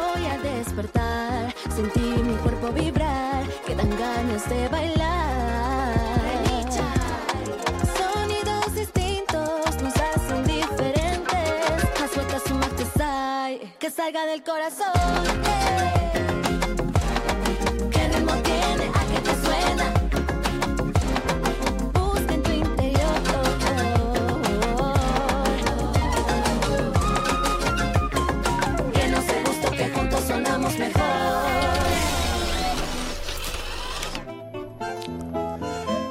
voy a despertar. Sentí mi cuerpo vibrar, que dan ganas de bailar. Sonidos distintos nos hacen diferentes. Haz suelta su sai, que salga del corazón. eh.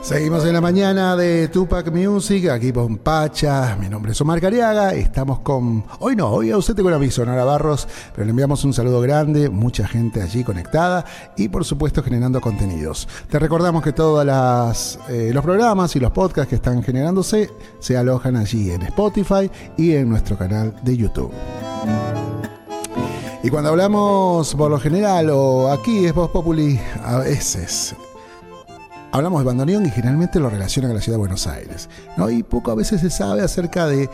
Seguimos en la mañana de Tupac Music, aquí con Pacha, mi nombre es Omar Cariaga, estamos con, hoy no, hoy ausente con aviso, Nora Barros, pero le enviamos un saludo grande, mucha gente allí conectada y por supuesto generando contenidos. Te recordamos que todos los programas y los podcasts que están generándose se alojan allí en Spotify y en nuestro canal de YouTube. Y cuando hablamos por lo general o aquí es Voz Populi, a veces hablamos de bandoneón y generalmente lo relacionan a la ciudad de Buenos Aires. ¿no? Y poco a veces se sabe acerca de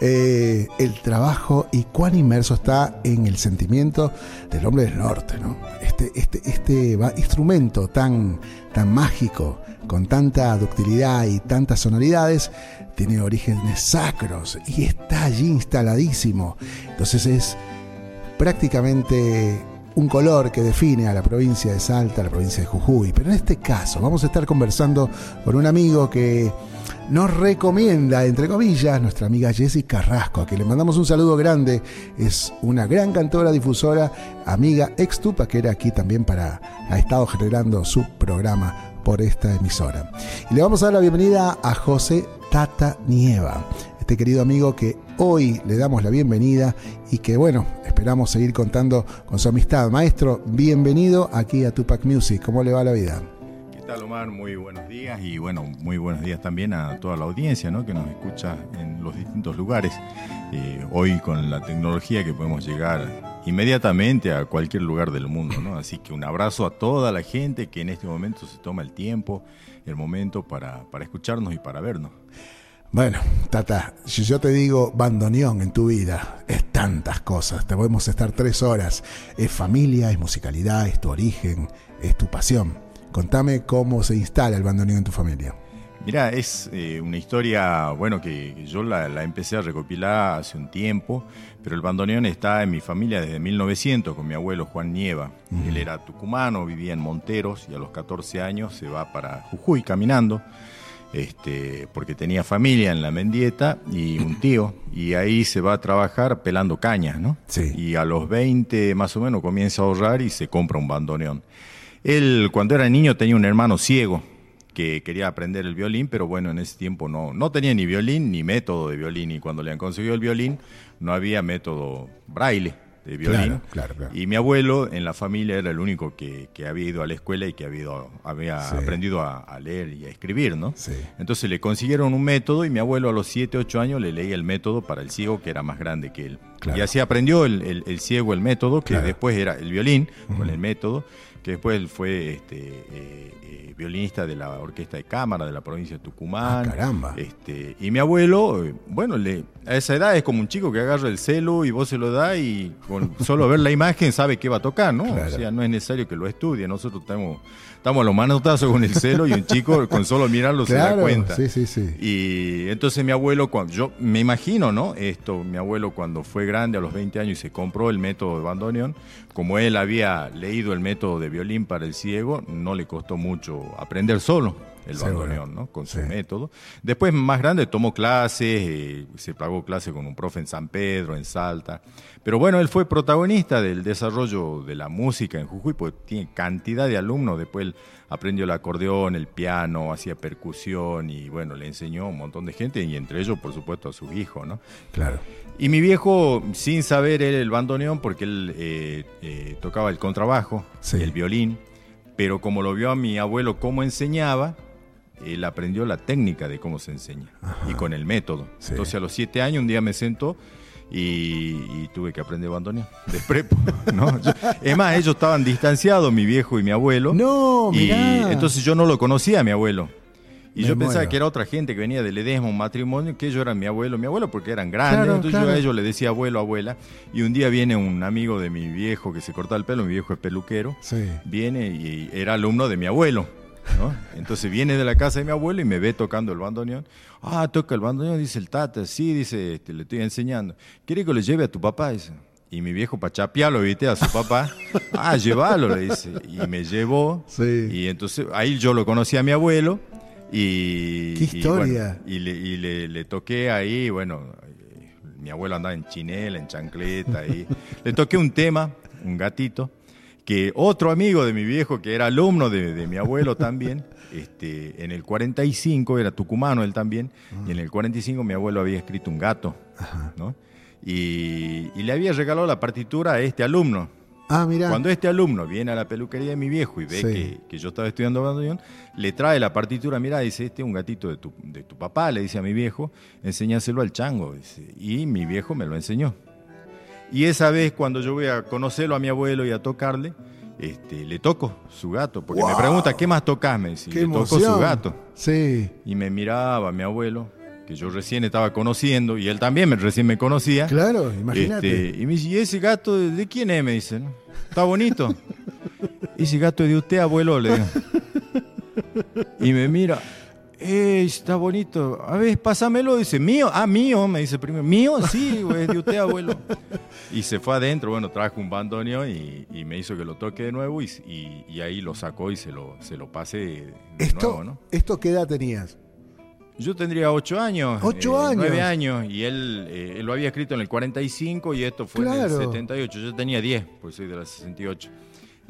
eh, el trabajo y cuán inmerso está en el sentimiento del hombre del norte. ¿no? Este, este, este instrumento tan, tan mágico, con tanta ductilidad y tantas sonoridades, tiene orígenes sacros y está allí instaladísimo. Entonces es prácticamente un color que define a la provincia de Salta, a la provincia de Jujuy. Pero en este caso vamos a estar conversando con un amigo que nos recomienda, entre comillas, nuestra amiga Jessie Carrasco, a quien le mandamos un saludo grande. Es una gran cantora, difusora, amiga ex Tupaquera aquí también para, ha estado generando su programa por esta emisora. Y le vamos a dar la bienvenida a José Tata Nieva, este querido amigo que hoy le damos la bienvenida y que bueno, esperamos seguir contando con su amistad. Maestro, bienvenido aquí a Tupac Music. ¿Cómo le va la vida? ¿Qué tal, Omar? Muy buenos días y bueno, muy buenos días también a toda la audiencia ¿no? que nos escucha en los distintos lugares. Eh, hoy con la tecnología que podemos llegar inmediatamente a cualquier lugar del mundo, ¿no? Así que un abrazo a toda la gente que en este momento se toma el tiempo, el momento para, para escucharnos y para vernos. Bueno, Tata, si yo te digo bandoneón en tu vida, es tantas cosas. Te podemos estar tres horas. Es familia, es musicalidad, es tu origen, es tu pasión. Contame cómo se instala el bandoneón en tu familia. Mira, es eh, una historia, bueno, que, que yo la, la empecé a recopilar hace un tiempo, pero el bandoneón está en mi familia desde 1900 con mi abuelo Juan Nieva. Él era tucumano, vivía en Monteros y a los 14 años se va para Jujuy caminando, este, porque tenía familia en la Mendieta y un tío, y ahí se va a trabajar pelando cañas, ¿no? Sí. Y a los 20 más o menos comienza a ahorrar y se compra un bandoneón. Él cuando era niño tenía un hermano ciego que quería aprender el violín, pero bueno, en ese tiempo no, no tenía ni violín ni método de violín, y cuando le han conseguido el violín no había método braille de violín. Claro, claro, claro. Y mi abuelo en la familia era el único que, que había ido a la escuela y que había, ido- había Sí. aprendido a, a leer y a escribir, ¿no? Sí. Entonces le consiguieron un método y mi abuelo a los 7, 8 años le leía el método para el ciego que era más grande que él. Claro. Y así aprendió el, el- el ciego el método, que Claro. después era el violín con el método, que después él fue este, eh, eh, violinista de la orquesta de cámara de la provincia de Tucumán. Ah, caramba. Este, y mi abuelo, eh, bueno, le, a esa edad es como un chico que agarra el celo y vos se lo da y con solo ver la imagen sabe qué va a tocar, ¿no? Claro. O sea, no es necesario que lo estudie. Nosotros estamos, estamos a los manotazos con el celo y un chico con solo mirarlo se da cuenta. sí, sí, sí. Y entonces mi abuelo, cuando, yo me imagino, ¿no? Esto, mi abuelo cuando fue grande a los 20 años y se compró el método de bandoneón, como él había leído el método de violín para el ciego, no le costó mucho aprender solo el bandoneón, ¿no? Con su Sí. método. Después, más grande, tomó clases, eh, se pagó clases con un profe en San Pedro, en Salta. Pero bueno, él fue protagonista del desarrollo de la música en Jujuy, porque tiene cantidad de alumnos. Después él aprendió el acordeón, el piano, hacía percusión y bueno, le enseñó a un montón de gente y entre ellos, por supuesto, a sus hijos, ¿no? Claro. Y mi viejo, sin saber él el bandoneón, porque él eh, eh, tocaba el contrabajo, Sí. el violín, pero como lo vio a mi abuelo cómo enseñaba, él aprendió la técnica de cómo se enseña y con el método. Sí. Entonces a los siete años un día me sentó y, y tuve que aprender bandoneón de prepo. ¿no? Yo- es más, ellos estaban distanciados, mi viejo y mi abuelo. No, y mirá. entonces yo no lo conocía a mi abuelo. Y Me yo pensaba que era otra gente que venía del Edesma, un matrimonio, que ellos eran mi abuelo, mi abuelo porque eran grandes, Claro, entonces claro. yo a ellos les decía abuelo, abuela. Y un día viene un amigo de mi viejo que se cortaba el pelo, mi viejo es peluquero, Sí. viene y era alumno de mi abuelo. ¿No? Entonces viene de la casa de mi abuelo y me ve tocando el bandoneón. Ah, toca el bandoneón, dice el tata. Sí, dice, este, le estoy enseñando. ¿Quiere que lo lleve a tu papá? Dice. Y mi viejo para chapearlo, viste, a su papá. Ah, llévalo, le dice. Y me llevó. Sí. Y entonces ahí yo lo conocí a mi abuelo. Y, ¡Qué y historia! bueno, Y, le, y le- le toqué ahí, bueno, eh, mi abuelo andaba en chinela, en chancleta. Y le toqué un tema, un gatito, que otro amigo de mi viejo, que era alumno de, de mi abuelo también, este, en el 45, era tucumano él también, y en el 45 mi abuelo había escrito un gato, ¿no? Y, y le había regalado la partitura a este alumno. Ah, mira. Cuando este alumno viene a la peluquería de mi viejo y ve Sí. que, que yo estaba estudiando bandoneón, le trae la partitura, mira, dice, este es un gatito de tu, de tu papá, le dice a mi viejo, enséñaselo al chango. dice. y mi viejo me lo enseñó. Y esa vez cuando yo voy a conocerlo a mi abuelo y a tocarle, este, le toco su gato, porque me pregunta, ¿qué más tocas? Me Qué le toco emoción. su gato. Sí. Y me miraba mi abuelo, que yo recién estaba conociendo, y él también me, recién me conocía. Claro, imagínate. Este, y me dice, ¿y ese gato de, de quién es? Me dice, ¿no? ¿Está bonito? ese gato es de usted, abuelo, le digo. Y me mira, "Eh, está bonito. A ver, pásamelo, dice, mío, ah, mío, me dice primero, mío, sí, güey, es de usted, abuelo. Y se fue adentro, bueno, trajo un bandoneón y, y me hizo que lo toque de nuevo y, y- y ahí lo sacó y se lo, se lo pasé de Esto, nuevo, ¿no? ¿Esto qué edad tenías? Yo tendría ocho años. ¿Ocho eh, años? Nueve años. Y él, eh, él lo había escrito en el 45 y esto fue en Claro. el 78. Yo tenía 10, pues soy de la 68.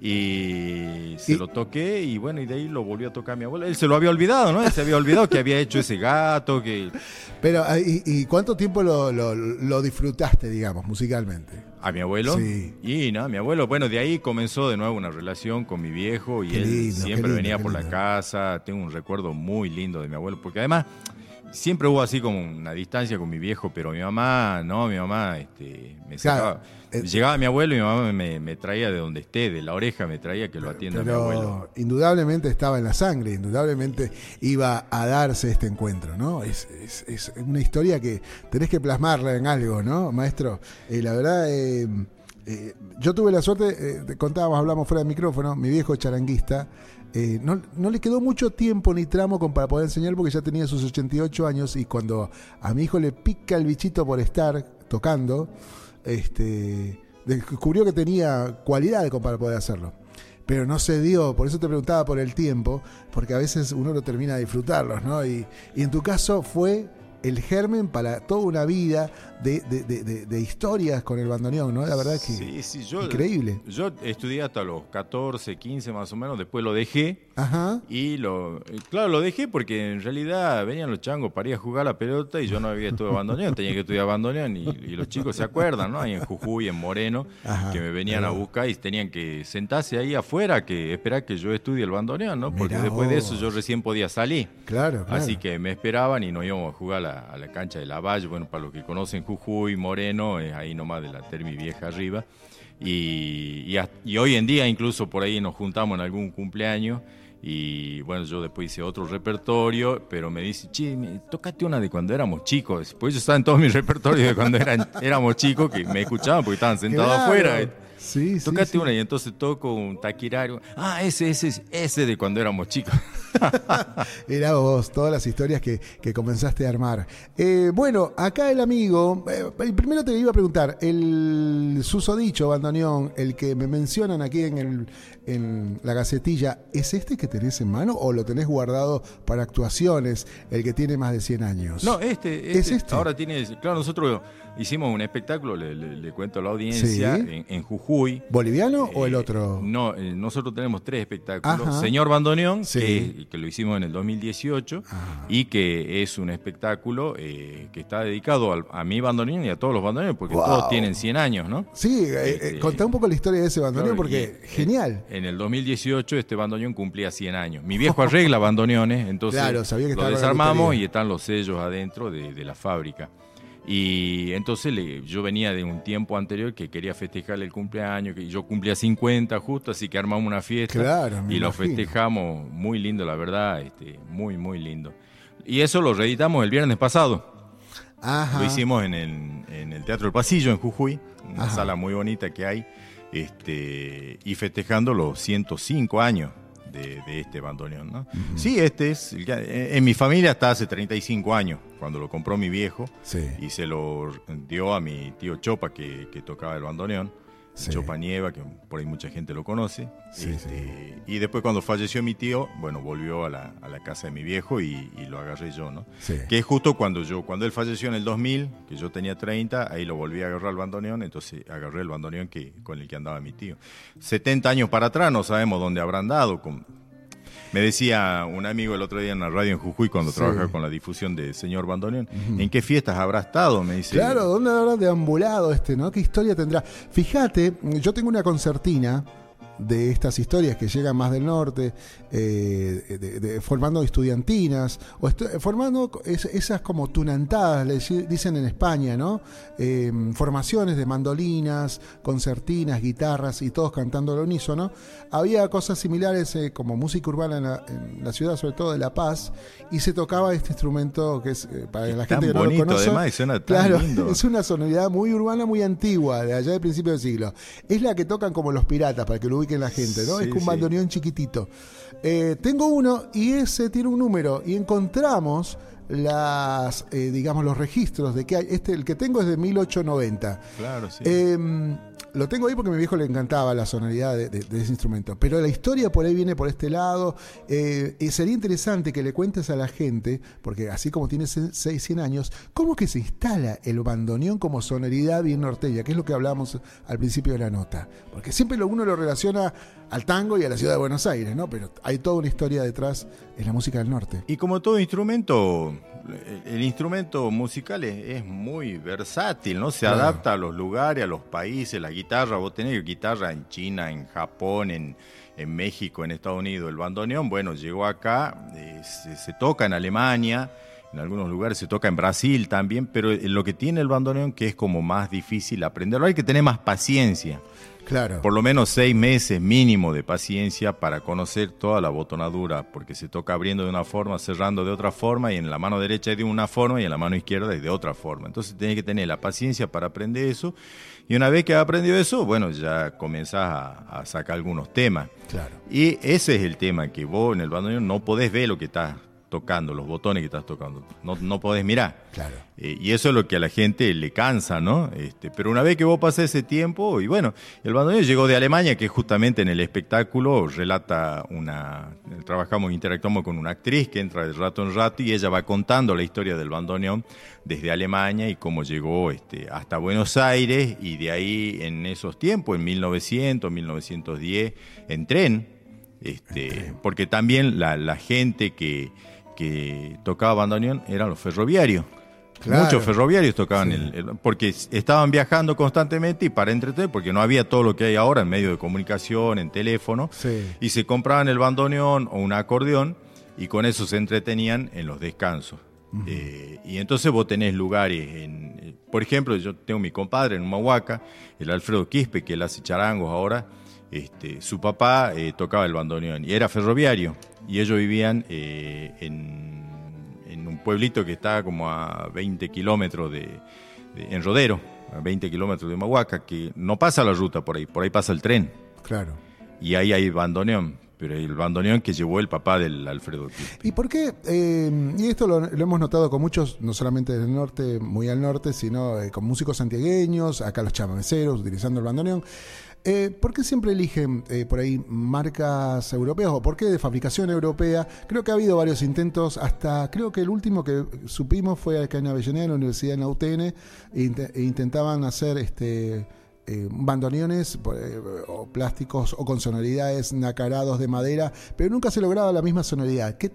Y se Y- lo toqué y bueno, y de ahí lo volvió a tocar mi abuelo. Él se lo había olvidado, ¿no? Él se había olvidado que había hecho ese gato, que Pero, ah, ¿y, y cuánto tiempo lo, lo- lo disfrutaste, digamos, musicalmente? a mi abuelo. Sí. Y no, mi abuelo, bueno, de ahí comenzó de nuevo una relación con mi viejo y Qué él lindo, siempre lindo, venía por la casa. Tengo un recuerdo muy lindo de mi abuelo, porque además siempre hubo así como una distancia con mi viejo, pero mi mamá, no, mi mamá este, me Claro, sacaba. eh, Llegaba mi abuelo y mi mamá me, me traía de donde esté, de la oreja me traía que lo atienda mi abuelo. Indudablemente estaba en la sangre, indudablemente iba a darse este encuentro, ¿no? Es, es- es una historia que tenés que plasmarla en algo, ¿no, maestro? Eh, la verdad, eh, eh, yo tuve la suerte, eh, te contábamos, hablamos fuera del micrófono, mi viejo charanguista, eh, no, no le quedó mucho tiempo ni tramo con, para poder enseñar porque ya tenía sus 88 años y cuando a mi hijo le pica el bichito por estar tocando, este, descubrió que tenía cualidad como para poder hacerlo. Pero no se dio, por eso te preguntaba por el tiempo, porque a veces uno no termina de disfrutarlos, ¿no? Y en tu caso fue el germen para toda una vida de, de- de- historias con el bandoneón, ¿no? La verdad que Sí, sí, yo, increíble. Yo estudié hasta los 14, 15 más o menos, después lo dejé. Ajá. Y lo, eh, claro, lo dejé porque en realidad venían los changos para ir a jugar la pelota y yo no había estudiado bandoneón, tenía que estudiar bandoneón y, y los chicos se acuerdan, ¿no? Ahí en Jujuy, en Moreno, Ajá, que me venían a buscar y tenían que sentarse ahí afuera, que esperar que yo estudie el bandoneón, ¿no? Porque Mirá después de eso yo recién podía salir. Claro, claro. Así que me esperaban y nos íbamos a jugar a la, a la cancha de la Valle. Bueno, para los que conocen Jujuy, Moreno, es ahí nomás de la Termi Vieja arriba. Y, y, hasta- y hoy en día incluso por ahí nos juntamos en algún cumpleaños. Y bueno, yo después hice otro repertorio, pero me dice, che, tócate una de cuando éramos chicos. Pues yo estaba en todos mis repertorios de cuando eran, éramos chicos, que me escuchaban porque estaban sentados Claro. afuera. Sí, sí, sí. una y entonces toco un taquirario. Ah, ese, ese, ese de cuando éramos chicos. Era vos, todas las historias que, que comenzaste a armar. Eh, bueno, acá el amigo, eh, primero te iba a preguntar, el susodicho bandoneón, el que me mencionan aquí en, el, en la gacetilla, ¿es este que tenés en mano o lo tenés guardado para actuaciones, el que tiene más de 100 años? No, este, ¿Es este, este? ahora tiene, claro, nosotros hicimos un espectáculo, le, le- le cuento a la audiencia, Sí. en, en Jujuy. ¿Boliviano o el Eh, otro? No, eh, nosotros tenemos tres espectáculos. Ajá. Señor Bandoneón, Sí. que, que lo hicimos en el 2018, Ajá. y que es un espectáculo eh, que está dedicado al- a mi bandoneón y a todos los bandoneones, porque Wow. todos tienen 100 años, ¿no? Sí, eh, Este, contá un poco la historia de ese bandoneón Claro, porque y, genial. En el 2018 este bandoneón cumplía 100 años. Mi viejo arregla bandoneones, entonces Claro, sabía que lo desarmamos y están los sellos adentro de, de la fábrica. Y entonces le, yo venía de un tiempo anterior que quería festejarle el cumpleaños, que yo cumplía 50 justo, así que armamos una fiesta Claro, y lo festejamos muy lindo, la verdad, este, muy, muy lindo. Y eso lo reeditamos el viernes pasado. Ajá. Lo hicimos en el, en el Teatro El Pasillo, en Jujuy, una Ajá. sala muy bonita que hay, este, y festejando los 105 años de, de este bandoneón. ¿no? Sí, este es, que- en mi familia está hace 35 años, cuando lo compró mi viejo, Sí. y se lo dio a mi tío Chopa, que, que tocaba el bandoneón. Sí. Chopa Nieva, que por ahí mucha gente lo conoce. Sí, Este, Y después cuando falleció mi tío, bueno, volvió a la, a la casa de mi viejo y, y lo agarré yo, ¿no? Sí. Que es justo cuando yo, cuando él falleció en el 2000, que yo tenía 30, ahí lo volví a agarrar el bandoneón, entonces agarré el bandoneón que, con el que andaba mi tío. 70 años para atrás, no sabemos dónde habrán dado. con- me decía un amigo el otro día en la radio en Jujuy, cuando Sí. trabajaba con la difusión de Señor Bandoneón, ¿en qué fiestas habrá estado? Me dice. Claro, ¿dónde habrá deambulado este, no? ¿Qué historia tendrá? Fíjate, yo tengo una concertina de estas historias que llegan más del norte, eh, de- de- formando estudiantinas, o estu- formando es- esas como tunantadas, le dicen en España, ¿no? Eh, formaciones de mandolinas, concertinas, guitarras y todos cantando al unísono. Había cosas similares eh, como música urbana en la, en la ciudad, sobre todo de La Paz, y se tocaba este instrumento que es, eh, para la tan gente que no bonito, lo conoce. además, suena tan claro, lindo. es una sonoridad muy urbana, muy antigua, de allá del principio del siglo. Es la que tocan como los piratas, para que lo ubiquen la gente, ¿no? Sí, es un bandoneón chiquitito. Eh, tengo uno y ese tiene un número y encontramos las, eh, digamos, los registros de que hay. Este, el que tengo es de 1890. Claro, sí. Eh, lo tengo ahí porque a mi viejo le encantaba la sonoridad de, de- de ese instrumento. Pero la historia por ahí viene por este lado. eh, y sería interesante que le cuentes a la gente, porque así como tiene 6, 100 años, cómo que se instala el bandoneón como sonoridad bien norteña, que es lo que hablábamos al principio de la nota. Porque siempre lo- uno lo relaciona al tango y a la ciudad de Buenos Aires, ¿no? Pero hay toda una historia detrás en la música del norte. Y como todo instrumento, el- instrumento musical es, es muy versátil, ¿no? Se Claro. adapta a los lugares, a los países, la guitarra, vos tenés guitarra en China, en Japón, en, en México, en Estados Unidos. El bandoneón, bueno, llegó acá, eh, se, se toca en Alemania, en algunos lugares se toca en Brasil también, pero lo que tiene el bandoneón que es como más difícil aprenderlo, hay que tener más paciencia. Claro. Por lo menos seis meses mínimo de paciencia para conocer toda la botonadura, porque se toca abriendo de una forma, cerrando de otra forma, y en la mano derecha es de una forma y en la mano izquierda es de otra forma. Entonces tenés que tener la paciencia para aprender eso, y una vez que has aprendido eso, bueno, ya comenzás a, a sacar algunos temas. Claro. Y ese es el tema, que vos en el bandoneón no podés ver lo que estás tocando, los botones que estás tocando, no, no podés mirar. Claro. Eh, y eso es lo que a la gente le cansa, ¿no? Este, pero una vez que vos pasás ese tiempo, y bueno, el bandoneón llegó de Alemania, que justamente en el espectáculo relata una. Trabajamos, interactuamos con una actriz que entra de rato en rato y ella va contando la historia del bandoneón desde Alemania y cómo llegó este, hasta Buenos Aires y de ahí en esos tiempos, en 1900, 1910, en tren. Este, porque también la, la gente que, que tocaba bandoneón eran los ferroviarios. Claro. Muchos ferroviarios tocaban Sí. el, el- porque estaban viajando constantemente y para entretener, porque no había todo lo que hay ahora en medio de comunicación, en teléfono, Sí. y se compraban el bandoneón o un acordeón y con eso se entretenían en los descansos. Eh, y entonces vos tenés lugares, en, eh, por ejemplo, yo tengo mi compadre en Humahuaca, el Alfredo Quispe, que él hace charangos ahora, este, su papá eh, tocaba el bandoneón y era ferroviario, y ellos vivían eh, en, en un pueblito que está como a 20 kilómetros de, de- en Rodero, a 20 kilómetros de Humahuaca, que no pasa la ruta por ahí, por ahí pasa el tren, Claro. y ahí hay bandoneón, pero el bandoneón que llevó el papá del Alfredo. ¿Y por qué? eh, y esto lo, lo hemos notado con muchos, no solamente del norte, muy al norte, sino eh, con músicos santiagueños, acá los chamameceros, utilizando el bandoneón. Eh, ¿Por qué siempre eligen eh, por ahí marcas europeas o por qué de fabricación europea? Creo que ha habido varios intentos, hasta creo que el último que supimos fue acá en Avellaneda, en la Universidad de Nautene, e e intentaban hacer este eh, bandoneones eh, o plásticos o con sonoridades nacarados de madera, pero nunca se lograba la misma sonoridad. ¿Qué,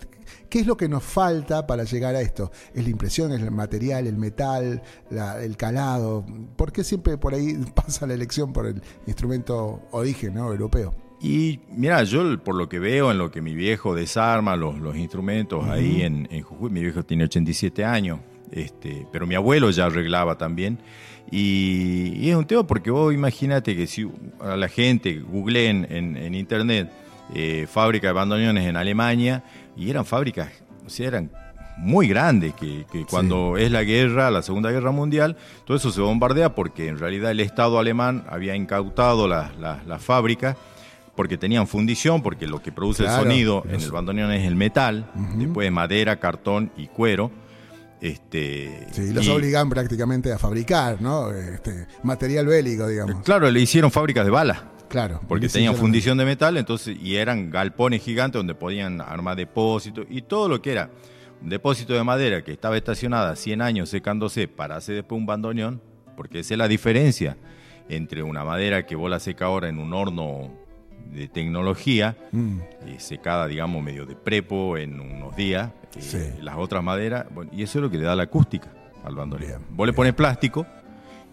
qué es lo que nos falta para llegar a esto? ¿Es la impresión, es el material, el metal, la- el calado? ¿Por qué siempre por ahí pasa la elección por el instrumento origen ¿no? europeo? Y mira, yo por lo que veo en lo que mi viejo desarma los, los instrumentos ahí en, en Jujuy, mi viejo tiene 87 años, este, pero mi abuelo ya arreglaba también. Y, y es un tema porque vos imagínate que si a la gente googleen en, en internet eh, fábrica de bandoneones en Alemania, y eran fábricas, o sea, eran muy grandes, que, que cuando es la guerra, la Segunda Guerra Mundial, todo eso se bombardea porque en realidad el Estado alemán había incautado las fábricas porque tenían fundición, porque lo que produce Claro, el sonido en el bandoneón es el metal, después madera, cartón y cuero. Este, Sí, los y- obligan prácticamente a fabricar, ¿no? Este, material bélico, digamos. Claro, le hicieron fábricas de balas. Claro. Porque tenían fundición de metal, entonces, y eran galpones gigantes donde podían armar depósitos y todo lo que era un depósito de madera que estaba estacionada 100 años secándose para hacer después un bandoneón, porque esa es la diferencia entre una madera que vos la seca ahora en un horno de tecnología, Mm, eh, secada, digamos, medio de prepo en unos días, eh, Sí. las otras maderas, bueno, y eso es lo que le da la acústica al bandoneón. Bien, vos le pones plástico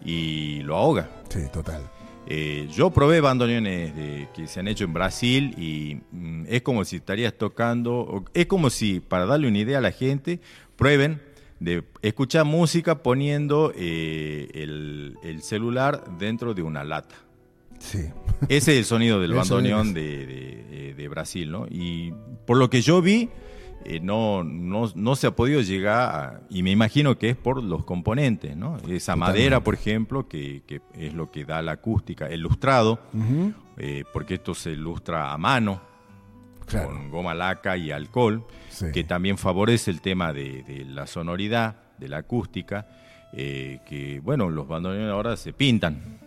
y lo ahoga. sí, total. Eh, yo probé bandoneones de- que se han hecho en Brasil y mm, es como si estarías tocando, o- es como si, para darle una idea a la gente, prueben de escuchar música poniendo eh, el, el celular dentro de una lata. Sí. Ese es el sonido del El bandoneón de, de- de Brasil, ¿no? Y por lo que yo vi, eh, no, no, no se ha podido llegar a, y me imagino que es por los componentes, ¿no? Esa madera, por ejemplo, que, que es lo que da la acústica, el lustrado, eh, porque esto se lustra a mano, Claro. con goma laca y alcohol, Sí. que también favorece el tema de, de la sonoridad, de la acústica, eh, que bueno, los bandoneones ahora se pintan,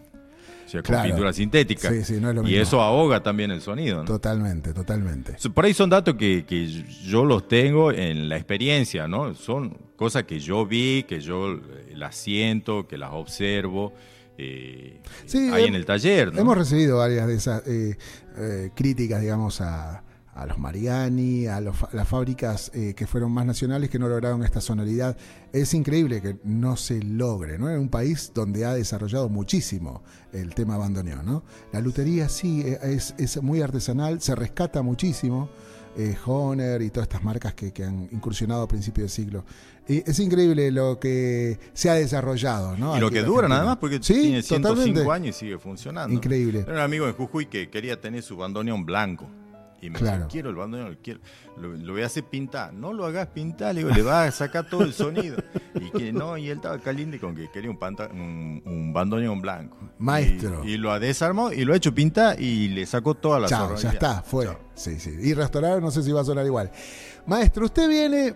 o sea, con Claro. pintura sintética, Sí, sí, no es lo y mismo. eso ahoga también el sonido. ¿no? Totalmente, totalmente. Por ahí son datos que, que yo los tengo en la experiencia, ¿no? Son cosas que yo vi, que yo eh, las siento, que las observo. eh, Sí, ahí hem- en el taller, ¿no? Hemos recibido varias de esas eh, eh, críticas, digamos, a, a los Mariani, a los las fábricas eh, que fueron más nacionales que no lograron esta sonoridad. Es increíble que no se logre, ¿no? En un país donde ha desarrollado muchísimo el tema bandoneón, ¿no? La lutería sí eh, es, es muy artesanal, se rescata muchísimo. Eh, Honer y todas estas marcas que, que han incursionado a principios del siglo. Y es increíble lo que se ha desarrollado, ¿no? Y lo Aquí que en dura nada más, porque Sí, tiene 105 totalmente. años y sigue funcionando. Increíble. Era un amigo de Jujuy que quería tener su bandoneón blanco. Y me Claro. dice, quiero el bandoneón, quiero. Lo, lo voy a hacer pintar. No lo hagas pintar, le digo, le va a sacar todo el sonido. Y que no, y él estaba caliente con que quería un, panta- un, un bandoneón blanco. Maestro. Y, y lo ha desarmado y lo ha hecho pintar y le sacó toda la Chao, ya está, fue. Chao. Sí, sí. Y restaurar, no sé si va a sonar igual. Maestro, usted viene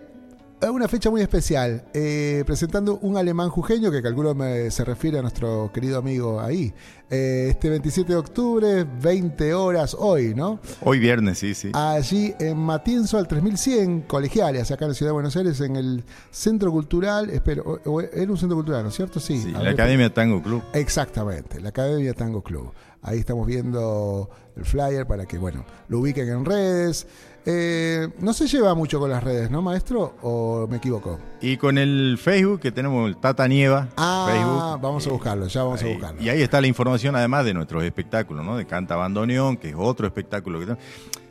a una fecha muy especial, eh, presentando un alemán jujeño que calculo me- se refiere a nuestro querido amigo ahí. Eh, este 27 de octubre, 20 horas hoy, ¿no? Hoy viernes, sí, sí. Allí en Matienzo al 3100, colegiales, acá en la ciudad de Buenos Aires, en el Centro Cultural, espero, era un centro cultural, ¿no es cierto? Sí. Sí, la Academia Tango Club. Exactamente, la Academia Tango Club. Ahí estamos viendo el flyer para que, bueno, lo ubiquen en redes. Eh, no se lleva mucho con las redes, ¿no, maestro? ¿O me equivoco? Y con el Facebook que tenemos el Tata Nieva. Ah, Facebook, vamos a eh, buscarlo, ya vamos a buscarlo. Y ahí está la información además de nuestros espectáculos, ¿no? De Canta Bandoneón, que es otro espectáculo que tenemos.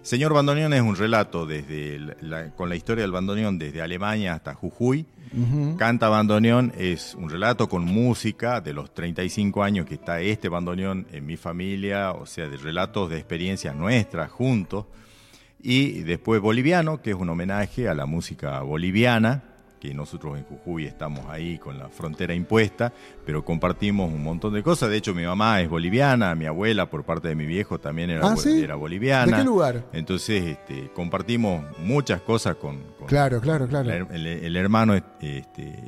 Señor Bandoneón es un relato desde la- con la historia del bandoneón desde Alemania hasta Jujuy. Canta Bandoneón es un relato con música de los 35 años que está este bandoneón en mi familia, o sea, de relatos de experiencias nuestras juntos. Y después Boliviano, que es un homenaje a la música boliviana, que nosotros en Jujuy estamos ahí con la frontera impuesta, pero compartimos un montón de cosas. De hecho, mi mamá es boliviana, mi abuela por parte de mi viejo también era, Ah, era boliviana. ¿De qué lugar? Entonces, este, compartimos muchas cosas con, con Claro, claro, claro. el, hermano este,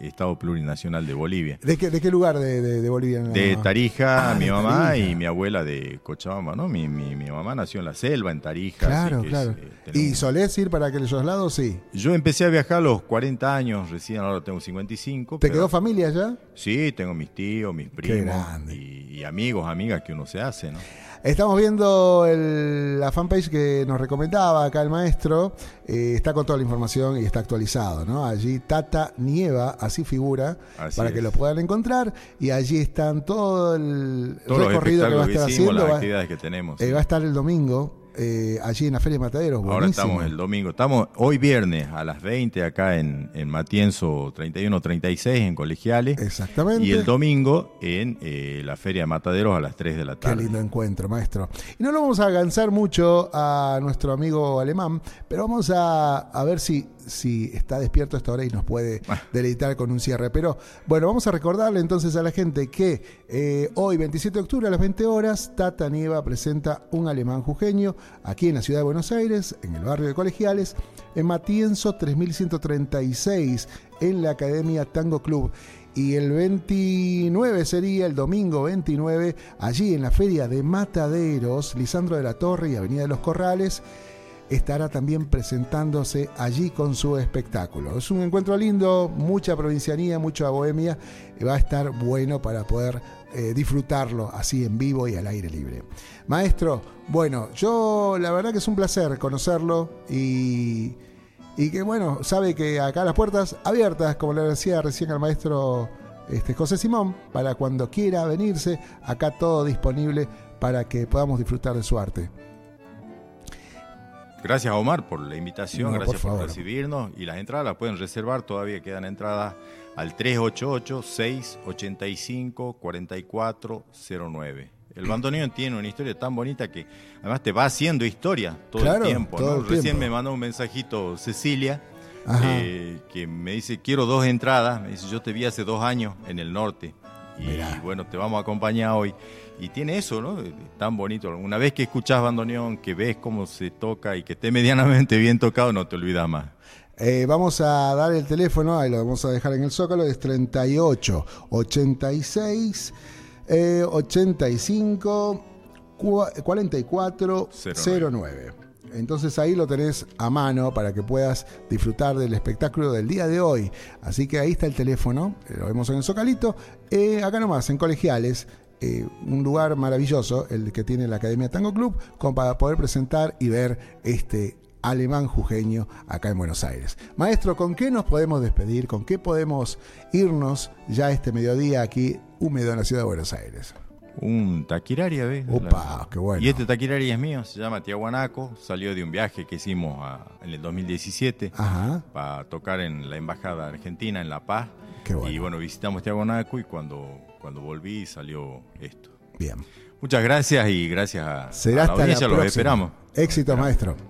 Estado Plurinacional de Bolivia. ¿De qué, de qué lugar de, de- de Bolivia? De Tarija, Ah, mi mamá Tarija. y mi abuela de Cochabamba, ¿no? Mi, mi, mi mamá nació en la selva, en Tarija. Claro, así que es, claro. eh, ¿Y solés ir para aquellos lados? Sí. Yo empecé a viajar a los 40 años, recién ahora tengo 55. ¿Te pero- quedó familia allá? Sí, tengo mis tíos, mis primos y, y amigos, amigas que uno se hace, ¿no? Estamos viendo el- la fanpage que nos recomendaba acá el maestro. Eh, está con toda la información y está actualizado, ¿no? Allí Tata Nieva, así figura, Así para que lo puedan encontrar. Y allí están todo el Todos los recorrido que va a estar que hicimos, haciendo. las Va, actividades que tenemos. eh, va a estar el domingo. Eh, allí en la Feria de Mataderos. Ahora buenísimo. estamos el domingo. Estamos hoy viernes a las 20 acá en, en Matienzo 3136 en Colegiales. Exactamente. Y el domingo en eh, la Feria de Mataderos a las 3 de la Qué tarde. lindo encuentro, maestro. Y no lo vamos a alcanzar mucho a nuestro amigo alemán, pero vamos a, a ver si, si está despierto a esta hora y nos puede Ah. deleitar con un cierre. Pero bueno, vamos a recordarle entonces a la gente que eh, hoy, 27 de octubre, a las 20 horas, Tata Nieva presenta un alemán jujeño aquí en la ciudad de Buenos Aires, en el barrio de Colegiales, en Matienzo 3136, en la Academia Tango Club. Y el 29 sería el domingo 29, allí en la feria de Mataderos, Lisandro de la Torre y Avenida de los Corrales, estará también presentándose allí con su espectáculo. Es un encuentro lindo, mucha provincianía, mucha bohemia, va a estar bueno para poder eh, disfrutarlo así en vivo y al aire libre. Maestro, bueno, yo la verdad que es un placer conocerlo y, y que bueno, sabe que acá las puertas abiertas, como le decía recién al maestro este, José Simón, para cuando quiera venirse, acá todo disponible para que podamos disfrutar de su arte. Gracias Omar por la invitación, No, gracias por recibirnos y las entradas las pueden reservar, todavía quedan entradas al 388-685-4409. El bandoneón tiene una historia tan bonita que además te va haciendo historia todo Claro, el tiempo. todo ¿no? el Recién tiempo. me mandó un mensajito Cecilia eh, que me dice quiero dos entradas, me dice yo te vi hace dos años en el norte y bueno te vamos a acompañar hoy. Y tiene eso, ¿no? Tan bonito. Una vez que escuchás bandoneón, que ves cómo se toca y que esté medianamente bien tocado, no te olvidas más. Eh, vamos a dar el teléfono, ahí lo vamos a dejar en el zócalo, es 38 86 eh, 85 cua- 44 09. Entonces ahí lo tenés a mano para que puedas disfrutar del espectáculo del día de hoy. Así que ahí está el teléfono, eh, lo vemos en el Zocalito. Eh, acá nomás, en Colegiales, eh, un lugar maravilloso, el que tiene la Academia Tango Club, como para poder presentar y ver este alemán jujeño acá en Buenos Aires. Maestro, ¿con qué nos podemos despedir? ¿Con qué podemos irnos ya este mediodía aquí húmedo en la ciudad de Buenos Aires? Un taquiraria, ¿ves? Opa, qué bueno. Y este taquiraria es mío, se llama Tiahuanaco, salió de un viaje que hicimos a- en el 2017 Ajá, para tocar en la Embajada Argentina, en La Paz. Qué bueno. Y bueno, visitamos Tiahuanaco y cuando, cuando volví salió esto. bien. Muchas gracias y gracias a, Será a la hasta la audiencia, los próxima. esperamos. Éxito, maestro.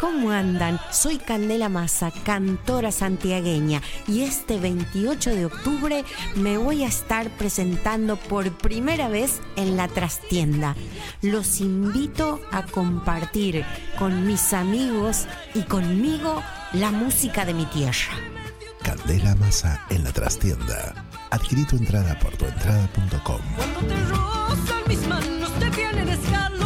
¿Cómo andan? Soy Candela Massa, cantora santiagueña, y este 28 de octubre me voy a estar presentando por primera vez en la trastienda. Los invito a compartir con mis amigos y conmigo la música de mi tierra. Candela Masa en la trastienda. Adquirí tu entrada por tuentrada.com. Cuando te rozan mis manos te vienen escalofríos.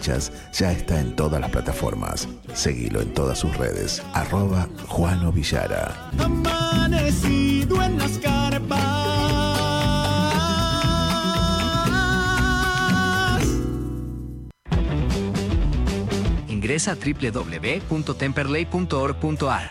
ya está en todas las plataformas. Seguilo en todas sus redes. Arroba Juano Villara. Amanecido en las carpas. Ingresa a www.temperley.org.ar.